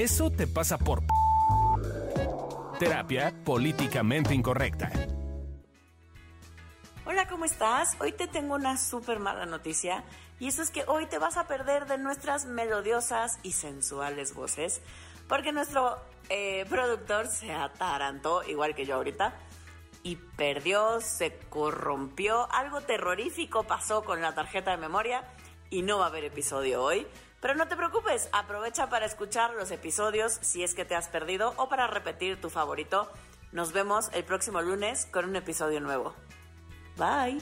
Eso te pasa por terapia políticamente incorrecta. Hola, ¿cómo estás? Hoy te tengo una súper mala noticia y eso es que hoy te vas a perder de nuestras melodiosas y sensuales voces porque nuestro eh, productor se atarantó, igual que yo ahorita, y perdió, se corrompió, algo terrorífico pasó con la tarjeta de memoria y no va a haber episodio hoy. Pero no te preocupes, aprovecha para escuchar los episodios si es que te has perdido o para repetir tu favorito. Nos vemos el próximo lunes con un episodio nuevo. Bye.